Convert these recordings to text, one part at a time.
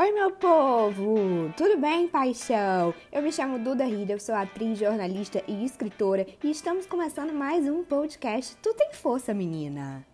Oi, meu povo! Tudo bem, paixão? Eu me chamo Duda Rida, eu sou atriz, jornalista e escritora e estamos começando mais um podcast Tu Tem Força, menina!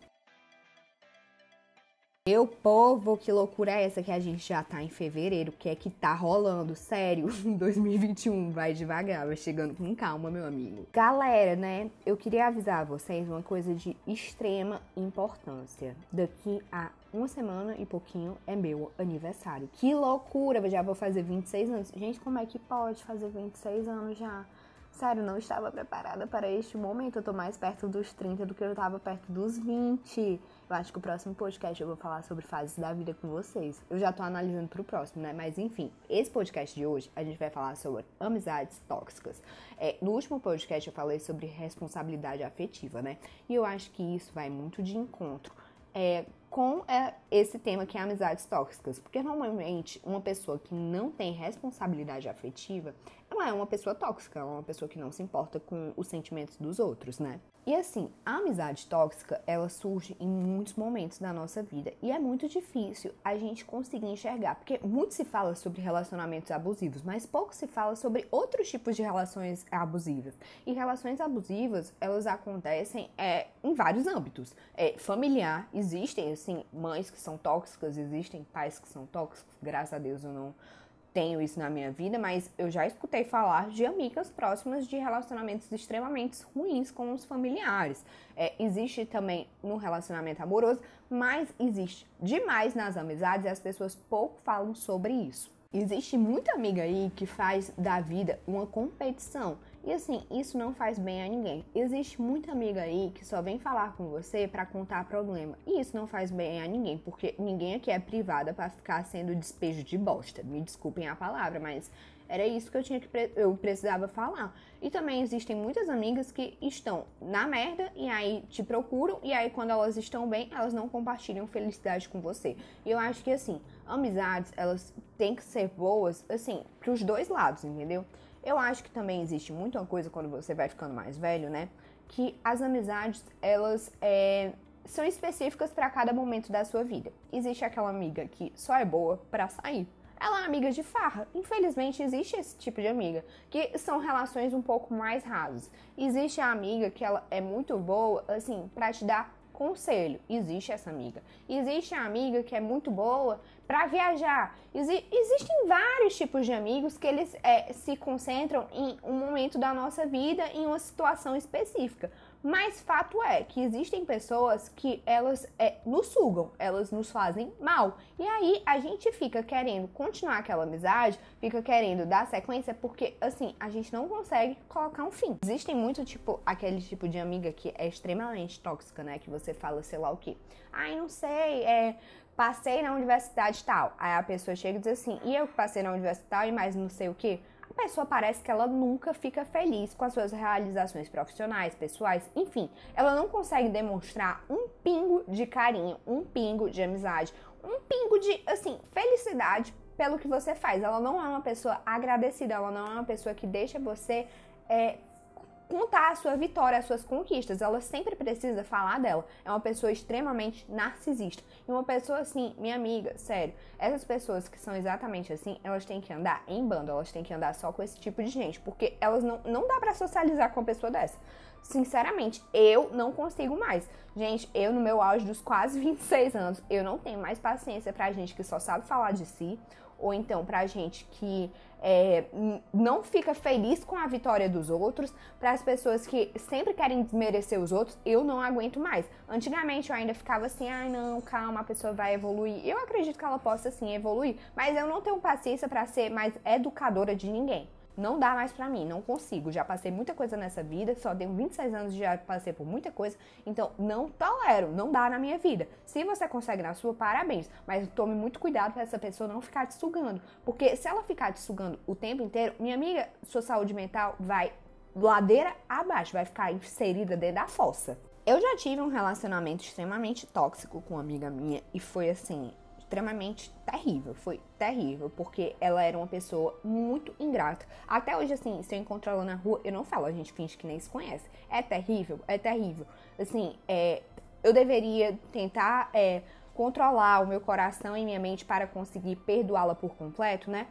Meu povo, que loucura é essa que a gente já tá em fevereiro? O que é que tá rolando? Sério, 2021 vai devagar, vai chegando com calma, meu amigo. Galera, né? Eu queria avisar vocês uma coisa de extrema importância. Daqui a uma semana e pouquinho é meu aniversário. Que loucura! Já vou fazer 26 anos. Gente, como é que pode fazer 26 anos já? Sério, não estava preparada para este momento. Eu tô mais perto dos 30 do que eu tava perto dos 20. Eu acho que o próximo podcast eu vou falar sobre fases da vida com vocês. Eu já tô analisando pro próximo, né? Mas enfim, esse podcast de hoje a gente vai falar sobre amizades tóxicas. É, no último podcast eu falei sobre responsabilidade afetiva, né? E eu acho que isso vai muito de encontro é, com é, esse tema que é amizades tóxicas. Porque normalmente uma pessoa que não tem responsabilidade afetiva, ela é uma pessoa tóxica, ela é uma pessoa que não se importa com os sentimentos dos outros, né? E assim, a amizade tóxica, ela surge em muitos momentos da nossa vida e é muito difícil a gente conseguir enxergar, porque muito se fala sobre relacionamentos abusivos, mas pouco se fala sobre outros tipos de relações abusivas. E relações abusivas, elas acontecem é, em vários âmbitos. É, familiar, existem assim mães que são tóxicas, existem pais que são tóxicos, graças a Deus eu não tenho isso na minha vida, mas eu já escutei falar de amigas próximas de relacionamentos extremamente ruins com os familiares. É, existe também no relacionamento amoroso, mas existe demais nas amizades e as pessoas pouco falam sobre isso. Existe muita amiga aí que faz da vida uma competição e assim, isso não faz bem a ninguém. Existe muita amiga aí que só vem falar com você para contar problema. E isso não faz bem a ninguém, porque ninguém aqui é privada para ficar sendo despejo de bosta. Me desculpem a palavra, mas era isso que eu tinha que eu precisava falar. E também existem muitas amigas que estão na merda e aí te procuram e aí quando elas estão bem, elas não compartilham felicidade com você. E eu acho que assim, amizades, elas têm que ser boas assim pros dois lados, entendeu? Eu acho que também existe muito uma coisa quando você vai ficando mais velho, né? Que as amizades, elas é, são específicas para cada momento da sua vida. Existe aquela amiga que só é boa para sair. Ela é amiga de farra. Infelizmente, existe esse tipo de amiga, que são relações um pouco mais rasas. Existe a amiga que ela é muito boa, assim, para te dar conselho. Existe essa amiga. Existe a amiga que é muito boa para viajar. Exi existem vários tipos de amigos que eles é, se concentram em um momento da nossa vida, em uma situação específica. Mas fato é que existem pessoas que elas é, nos sugam, elas nos fazem mal. E aí a gente fica querendo continuar aquela amizade, fica querendo dar sequência, porque assim, a gente não consegue colocar um fim. Existem muito, tipo, aquele tipo de amiga que é extremamente tóxica, né? Que você fala, sei lá o quê. Ai, não sei, é passei na universidade tal. Aí a pessoa chega e diz assim, e eu que passei na universidade, mas não sei o quê a pessoa parece que ela nunca fica feliz com as suas realizações profissionais, pessoais, enfim, ela não consegue demonstrar um pingo de carinho, um pingo de amizade, um pingo de, assim, felicidade pelo que você faz. Ela não é uma pessoa agradecida, ela não é uma pessoa que deixa você é, contar a sua vitória, as suas conquistas. Ela sempre precisa falar dela. É uma pessoa extremamente narcisista. E uma pessoa assim, minha amiga, sério, essas pessoas que são exatamente assim, elas têm que andar em bando, elas têm que andar só com esse tipo de gente, porque elas não, não dá para socializar com uma pessoa dessa. Sinceramente, eu não consigo mais. Gente, eu no meu auge dos quase 26 anos, eu não tenho mais paciência pra gente que só sabe falar de si ou então para gente que é, não fica feliz com a vitória dos outros, para as pessoas que sempre querem desmerecer os outros, eu não aguento mais. Antigamente eu ainda ficava assim, ai ah, não, calma, a pessoa vai evoluir. Eu acredito que ela possa sim evoluir, mas eu não tenho paciência para ser mais educadora de ninguém. Não dá mais pra mim, não consigo. Já passei muita coisa nessa vida, só tenho 26 anos já passei por muita coisa, então não tolero, não dá na minha vida. Se você consegue na sua, parabéns, mas tome muito cuidado para essa pessoa não ficar te sugando, porque se ela ficar te sugando o tempo inteiro, minha amiga, sua saúde mental vai ladeira abaixo, vai ficar inserida dentro da fossa. Eu já tive um relacionamento extremamente tóxico com uma amiga minha e foi assim, extremamente terrível. Foi terrível, porque ela era uma pessoa muito ingrata. Até hoje, assim, se eu encontro ela na rua, eu não falo, a gente finge que nem se conhece. É terrível, é terrível. Assim, é, eu deveria tentar é, controlar o meu coração e minha mente para conseguir perdoá-la por completo, né?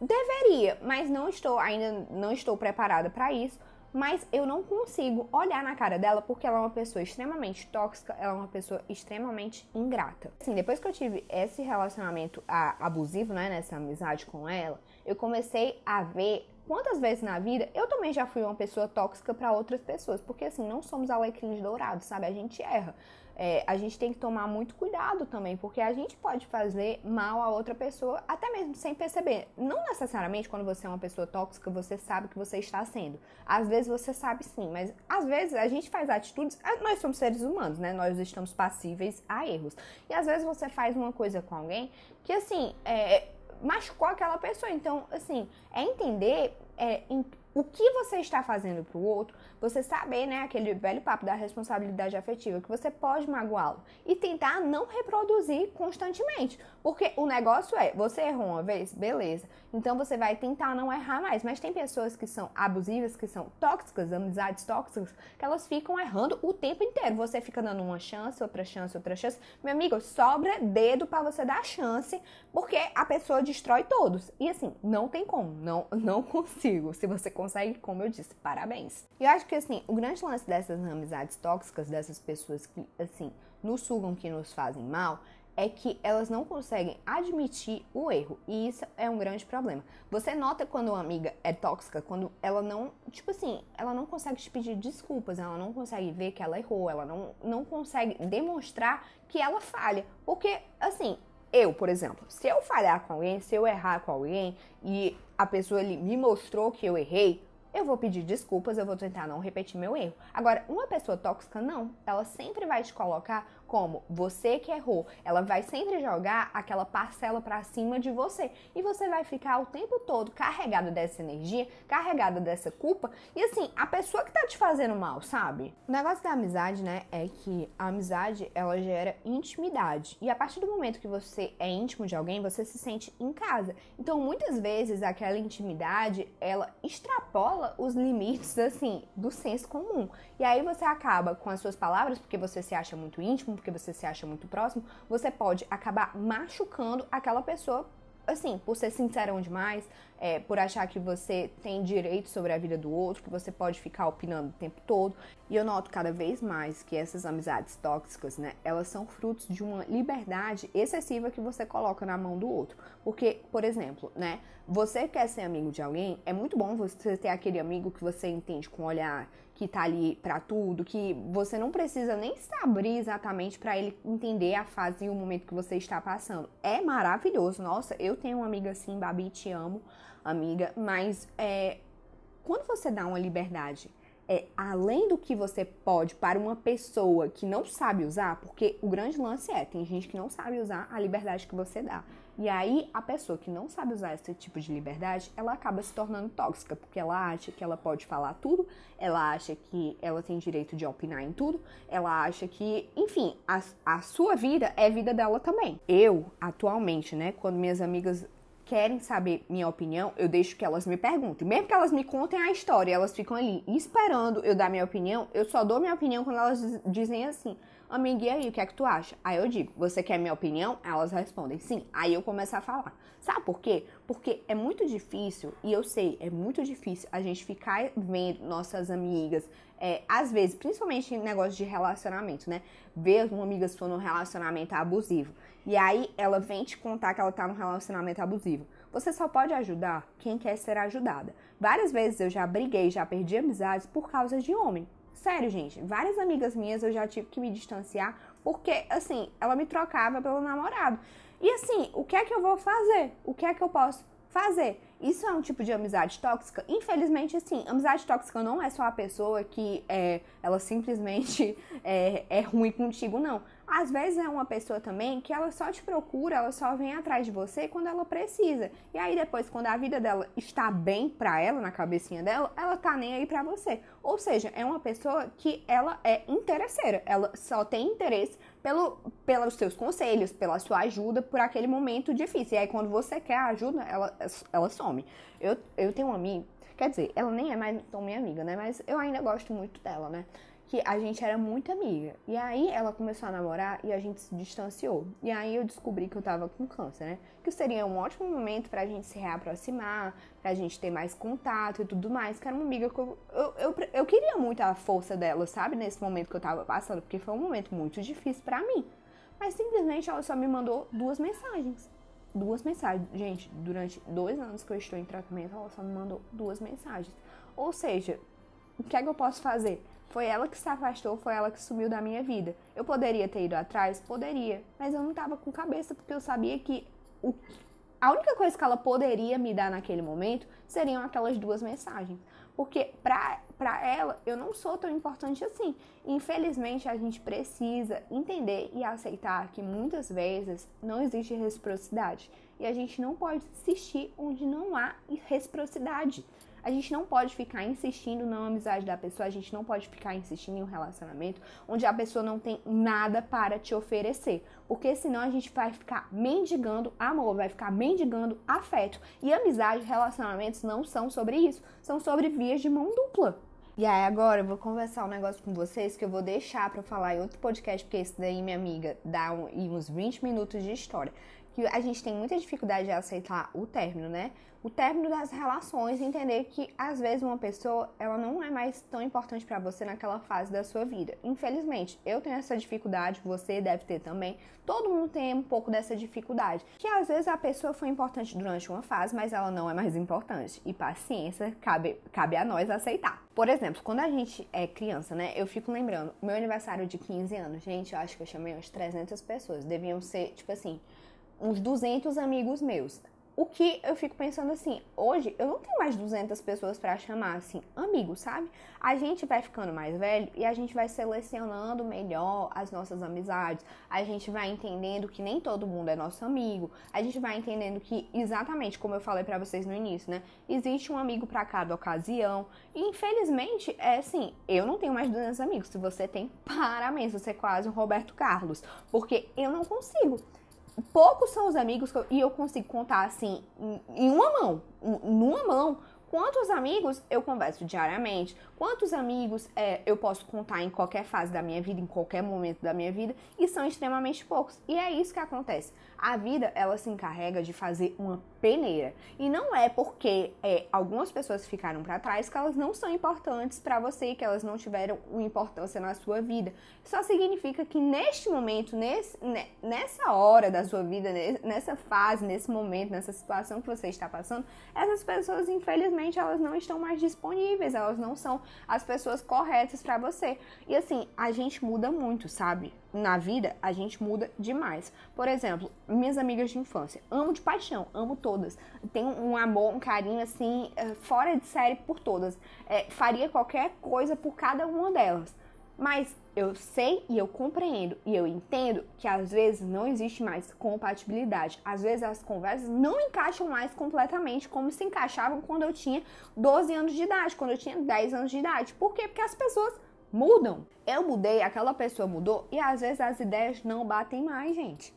Deveria, mas não estou ainda não estou preparada para isso. Mas eu não consigo olhar na cara dela porque ela é uma pessoa extremamente tóxica, ela é uma pessoa extremamente ingrata. Assim, depois que eu tive esse relacionamento abusivo, né, nessa amizade com ela, eu comecei a ver quantas vezes na vida eu também já fui uma pessoa tóxica para outras pessoas, porque assim, não somos alecrins dourados, sabe? A gente erra é, a gente tem que tomar muito cuidado também, porque a gente pode fazer mal a outra pessoa, até mesmo sem perceber. Não necessariamente quando você é uma pessoa tóxica, você sabe que você está sendo. Às vezes você sabe sim, mas às vezes a gente faz atitudes. Ah, nós somos seres humanos, né? Nós estamos passíveis a erros. E às vezes você faz uma coisa com alguém que, assim, é, machucou aquela pessoa. Então, assim, é entender é, o que você está fazendo para o outro, você saber, né, aquele velho papo da responsabilidade afetiva, que você pode magoá-lo e tentar não reproduzir constantemente. Porque o negócio é, você errou uma vez, beleza. Então você vai tentar não errar mais. Mas tem pessoas que são abusivas, que são tóxicas, amizades tóxicas, que elas ficam errando o tempo inteiro. Você fica dando uma chance, outra chance, outra chance. Meu amigo, sobra dedo para você dar chance, porque a pessoa destrói todos. E assim, não tem como, não, não consigo. Se você consegue, como eu disse, parabéns. E eu acho que assim, o grande lance dessas amizades tóxicas, dessas pessoas que assim nos sugam, que nos fazem mal, é que elas não conseguem admitir o erro. E isso é um grande problema. Você nota quando uma amiga é tóxica, quando ela não, tipo assim, ela não consegue te pedir desculpas, ela não consegue ver que ela errou, ela não, não consegue demonstrar que ela falha. Porque, assim, eu, por exemplo, se eu falhar com alguém, se eu errar com alguém e a pessoa ali me mostrou que eu errei, eu vou pedir desculpas, eu vou tentar não repetir meu erro. Agora, uma pessoa tóxica, não. Ela sempre vai te colocar como você que errou. Ela vai sempre jogar aquela parcela para cima de você. E você vai ficar o tempo todo carregado dessa energia, carregado dessa culpa. E assim, a pessoa que tá te fazendo mal, sabe? O negócio da amizade, né, é que a amizade, ela gera intimidade. E a partir do momento que você é íntimo de alguém, você se sente em casa. Então, muitas vezes, aquela intimidade, ela extrapola os limites, assim, do senso comum. E aí você acaba com as suas palavras, porque você se acha muito íntimo, porque você se acha muito próximo, você pode acabar machucando aquela pessoa assim, por ser sincerão demais, é, por achar que você tem direito sobre a vida do outro, que você pode ficar opinando o tempo todo. E eu noto cada vez mais que essas amizades tóxicas, né, elas são frutos de uma liberdade excessiva que você coloca na mão do outro. Porque, por exemplo, né, você quer ser amigo de alguém, é muito bom você ter aquele amigo que você entende com olhar que tá ali para tudo, que você não precisa nem se abrir exatamente para ele entender a fase e o momento que você está passando. É maravilhoso. Nossa, eu tenho uma amiga assim, Babi, te amo, amiga, mas é, quando você dá uma liberdade é, além do que você pode para uma pessoa que não sabe usar, porque o grande lance é, tem gente que não sabe usar a liberdade que você dá. E aí a pessoa que não sabe usar esse tipo de liberdade, ela acaba se tornando tóxica, porque ela acha que ela pode falar tudo, ela acha que ela tem direito de opinar em tudo, ela acha que, enfim, a, a sua vida é vida dela também. Eu, atualmente, né, quando minhas amigas querem saber minha opinião, eu deixo que elas me perguntem. Mesmo que elas me contem a história, elas ficam ali esperando eu dar minha opinião, eu só dou minha opinião quando elas dizem assim: amiga, e aí, o que é que tu acha? Aí eu digo, você quer minha opinião? Elas respondem, sim. Aí eu começo a falar. Sabe por quê? Porque é muito difícil, e eu sei, é muito difícil a gente ficar vendo nossas amigas, é, às vezes, principalmente em negócio de relacionamento, né? Ver uma amiga sua num relacionamento abusivo. E aí ela vem te contar que ela tá num relacionamento abusivo. Você só pode ajudar quem quer ser ajudada. Várias vezes eu já briguei, já perdi amizades por causa de homem. Sério, gente, várias amigas minhas eu já tive que me distanciar porque, assim, ela me trocava pelo namorado. E assim, o que é que eu vou fazer? O que é que eu posso fazer? Isso é um tipo de amizade tóxica? Infelizmente, sim. Amizade tóxica não é só a pessoa que é, ela simplesmente é, é ruim contigo, não. Às vezes é uma pessoa também que ela só te procura, ela só vem atrás de você quando ela precisa. E aí depois, quando a vida dela está bem pra ela, na cabecinha dela, ela tá nem aí pra você. Ou seja, é uma pessoa que ela é interesseira. Ela só tem interesse pelo, pelos seus conselhos, pela sua ajuda por aquele momento difícil. E aí quando você quer ajuda, ela, ela some. Eu, eu tenho uma amiga, quer dizer, ela nem é mais tão minha amiga, né? Mas eu ainda gosto muito dela, né? Que a gente era muito amiga. E aí ela começou a namorar e a gente se distanciou. E aí eu descobri que eu tava com câncer, né? Que seria um ótimo momento pra gente se reaproximar, pra gente ter mais contato e tudo mais. Que era uma amiga que eu, eu, eu, eu queria muito a força dela, sabe? Nesse momento que eu tava passando, porque foi um momento muito difícil para mim. Mas simplesmente ela só me mandou duas mensagens. Duas mensagens. Gente, durante dois anos que eu estou em tratamento, ela só me mandou duas mensagens. Ou seja, o que é que eu posso fazer? Foi ela que se afastou, foi ela que sumiu da minha vida. Eu poderia ter ido atrás? Poderia. Mas eu não tava com cabeça, porque eu sabia que o, a única coisa que ela poderia me dar naquele momento seriam aquelas duas mensagens. Porque pra, pra ela, eu não sou tão importante assim. Infelizmente, a gente precisa entender e aceitar que muitas vezes não existe reciprocidade. E a gente não pode insistir onde não há reciprocidade. A gente não pode ficar insistindo na amizade da pessoa, a gente não pode ficar insistindo em um relacionamento onde a pessoa não tem nada para te oferecer. Porque senão a gente vai ficar mendigando amor, vai ficar mendigando afeto. E amizade, relacionamentos não são sobre isso, são sobre vias de mão dupla. E aí agora eu vou conversar um negócio com vocês que eu vou deixar para falar em outro podcast, porque esse daí, minha amiga, dá um, uns 20 minutos de história. Que a gente tem muita dificuldade de aceitar o término, né? o término das relações, entender que às vezes uma pessoa ela não é mais tão importante para você naquela fase da sua vida. Infelizmente, eu tenho essa dificuldade, você deve ter também. Todo mundo tem um pouco dessa dificuldade, que às vezes a pessoa foi importante durante uma fase, mas ela não é mais importante. E paciência, cabe, cabe a nós aceitar. Por exemplo, quando a gente é criança, né? Eu fico lembrando, meu aniversário de 15 anos, gente, eu acho que eu chamei umas 300 pessoas. Deviam ser, tipo assim, uns 200 amigos meus. O que eu fico pensando assim, hoje eu não tenho mais 200 pessoas para chamar assim, amigos, sabe? A gente vai ficando mais velho e a gente vai selecionando melhor as nossas amizades. A gente vai entendendo que nem todo mundo é nosso amigo. A gente vai entendendo que exatamente como eu falei para vocês no início, né? Existe um amigo para cada ocasião. E infelizmente, é assim, eu não tenho mais 200 amigos. Se você tem, parabéns, você é quase um Roberto Carlos, porque eu não consigo poucos são os amigos eu, e eu consigo contar assim em, em uma mão, numa mão, quantos amigos eu converso diariamente, quantos amigos é, eu posso contar em qualquer fase da minha vida, em qualquer momento da minha vida, e são extremamente poucos. E é isso que acontece. A vida, ela se encarrega de fazer uma peneira. E não é porque é, algumas pessoas ficaram para trás que elas não são importantes para você, que elas não tiveram importância na sua vida. Só significa que neste momento, nesse, nessa hora da sua vida, nessa fase, nesse momento, nessa situação que você está passando, essas pessoas, infelizmente, elas não estão mais disponíveis, elas não são as pessoas corretas para você. E assim, a gente muda muito, sabe? Na vida, a gente muda demais. Por exemplo, minhas amigas de infância, amo de paixão, amo todas. Tenho um amor, um carinho assim, eh, fora de série por todas. É, faria qualquer coisa por cada uma delas. Mas eu sei e eu compreendo e eu entendo que às vezes não existe mais compatibilidade. Às vezes as conversas não encaixam mais completamente como se encaixavam quando eu tinha 12 anos de idade, quando eu tinha 10 anos de idade. Por quê? Porque as pessoas mudam. Eu mudei, aquela pessoa mudou e às vezes as ideias não batem mais, gente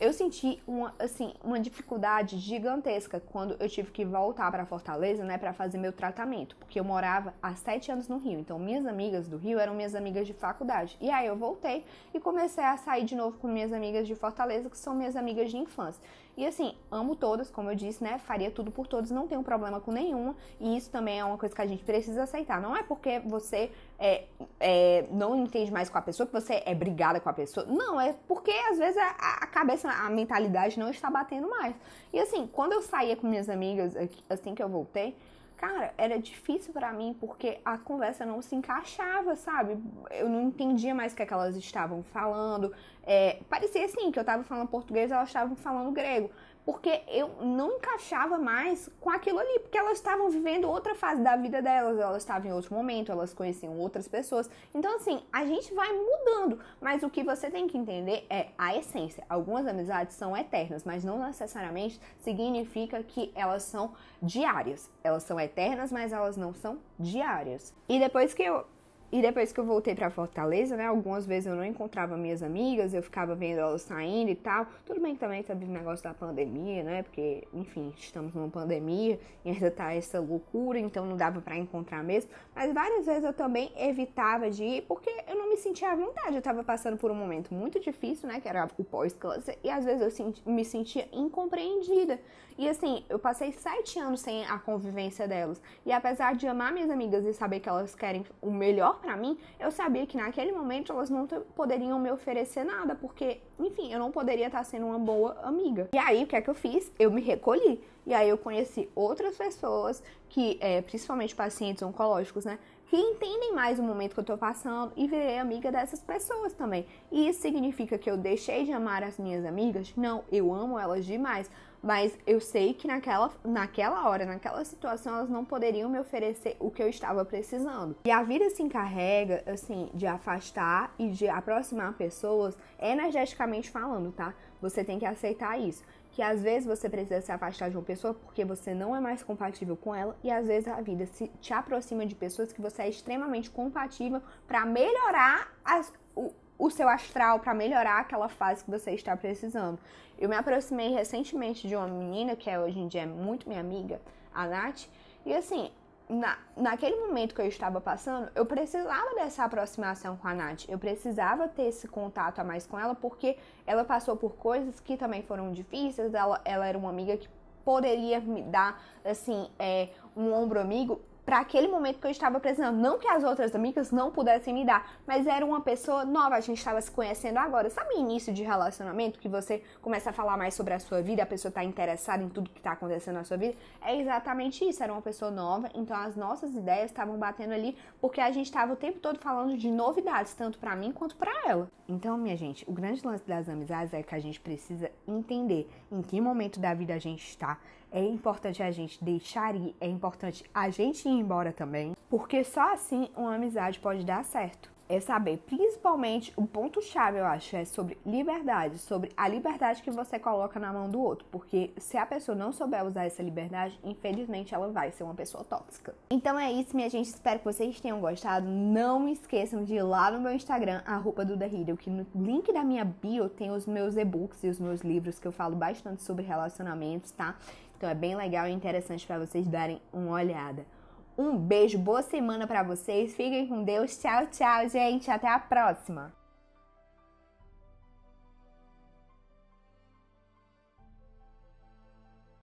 eu senti uma, assim, uma dificuldade gigantesca quando eu tive que voltar para Fortaleza, né, para fazer meu tratamento, porque eu morava há sete anos no Rio. Então, minhas amigas do Rio eram minhas amigas de faculdade. E aí eu voltei e comecei a sair de novo com minhas amigas de Fortaleza, que são minhas amigas de infância. E assim, amo todas, como eu disse, né? Faria tudo por todos, não tenho problema com nenhuma. E isso também é uma coisa que a gente precisa aceitar. Não é porque você é, é, não entende mais com a pessoa, que você é brigada com a pessoa. Não, é porque às vezes a, a cabeça, a mentalidade não está batendo mais. E assim, quando eu saía com minhas amigas, assim que eu voltei, cara, era difícil para mim porque a conversa não se encaixava, sabe? Eu não entendia mais o que, é que elas estavam falando. É, parecia assim que eu tava falando português, elas estavam falando grego porque eu não encaixava mais com aquilo ali, porque elas estavam vivendo outra fase da vida delas, elas estavam em outro momento, elas conheciam outras pessoas. Então, assim, a gente vai mudando, mas o que você tem que entender é a essência. Algumas amizades são eternas, mas não necessariamente significa que elas são diárias. Elas são eternas, mas elas não são diárias. E depois que eu E depois que eu voltei para Fortaleza, né, algumas vezes eu não encontrava minhas amigas, eu ficava vendo elas saindo e tal. Tudo bem que também teve o negócio da pandemia, né? Porque, enfim, estamos numa pandemia e ainda tá essa loucura, então não dava para encontrar mesmo. Mas várias vezes eu também evitava de ir porque eu não me sentia à vontade. Eu tava passando por um momento muito difícil, né, que era o pós-câncer, e às vezes eu me sentia incompreendida. E assim, eu passei sete anos sem a convivência delas. E apesar de amar minhas amigas e saber que elas querem o melhor para mim, eu sabia que naquele momento elas não poderiam me oferecer nada, porque, enfim, eu não poderia estar sendo uma boa amiga. E aí, o que é que eu fiz? Eu me recolhi. E aí eu conheci outras pessoas que, é, principalmente pacientes oncológicos, né? Que entendem mais o momento que eu tô passando e virei amiga dessas pessoas também. E isso significa que eu deixei de amar as minhas amigas? Não, eu amo elas demais mas eu sei que naquela, naquela hora, naquela situação, elas não poderiam me oferecer o que eu estava precisando. E a vida se encarrega, assim, de afastar e de aproximar pessoas energeticamente falando, tá? Você tem que aceitar isso. Que às vezes você precisa se afastar de uma pessoa porque você não é mais compatível com ela, e às vezes a vida se, te aproxima de pessoas que você é extremamente compatível para melhorar as, o, o seu astral para melhorar aquela fase que você está precisando. Eu me aproximei recentemente de uma menina que é, hoje em dia é muito minha amiga, a Nath, e assim, na, naquele momento que eu estava passando, eu precisava dessa aproximação com a Nath. Eu precisava ter esse contato a mais com ela, porque ela passou por coisas que também foram difíceis. Ela, ela era uma amiga que poderia me dar, assim, é, um ombro amigo para aquele momento que eu estava precisando. Não que as outras amigas não pudessem me dar, mas era uma pessoa nova, a gente estava se conhecendo agora. Sabe início de relacionamento que você começa a falar mais sobre a sua vida, a pessoa está interessada em tudo que está acontecendo na sua vida? É exatamente isso, era uma pessoa nova, então as nossas ideias estavam batendo ali porque a gente estava o tempo todo falando de novidades, tanto para mim quanto para ela. Então, minha gente, o grande lance das amizades é que a gente precisa entender em que momento da vida a gente está é importante a gente deixar ir, é importante a gente ir embora também, porque só assim uma amizade pode dar certo é saber, principalmente, o ponto-chave, eu acho, é sobre liberdade, sobre a liberdade que você coloca na mão do outro, porque se a pessoa não souber usar essa liberdade, infelizmente ela vai ser uma pessoa tóxica. Então é isso, minha gente, espero que vocês tenham gostado. Não esqueçam de ir lá no meu Instagram, arroba do que no link da minha bio tem os meus e-books e os meus livros que eu falo bastante sobre relacionamentos, tá? Então é bem legal e interessante para vocês darem uma olhada. Um beijo, boa semana para vocês. Fiquem com Deus. Tchau, tchau, gente. Até a próxima.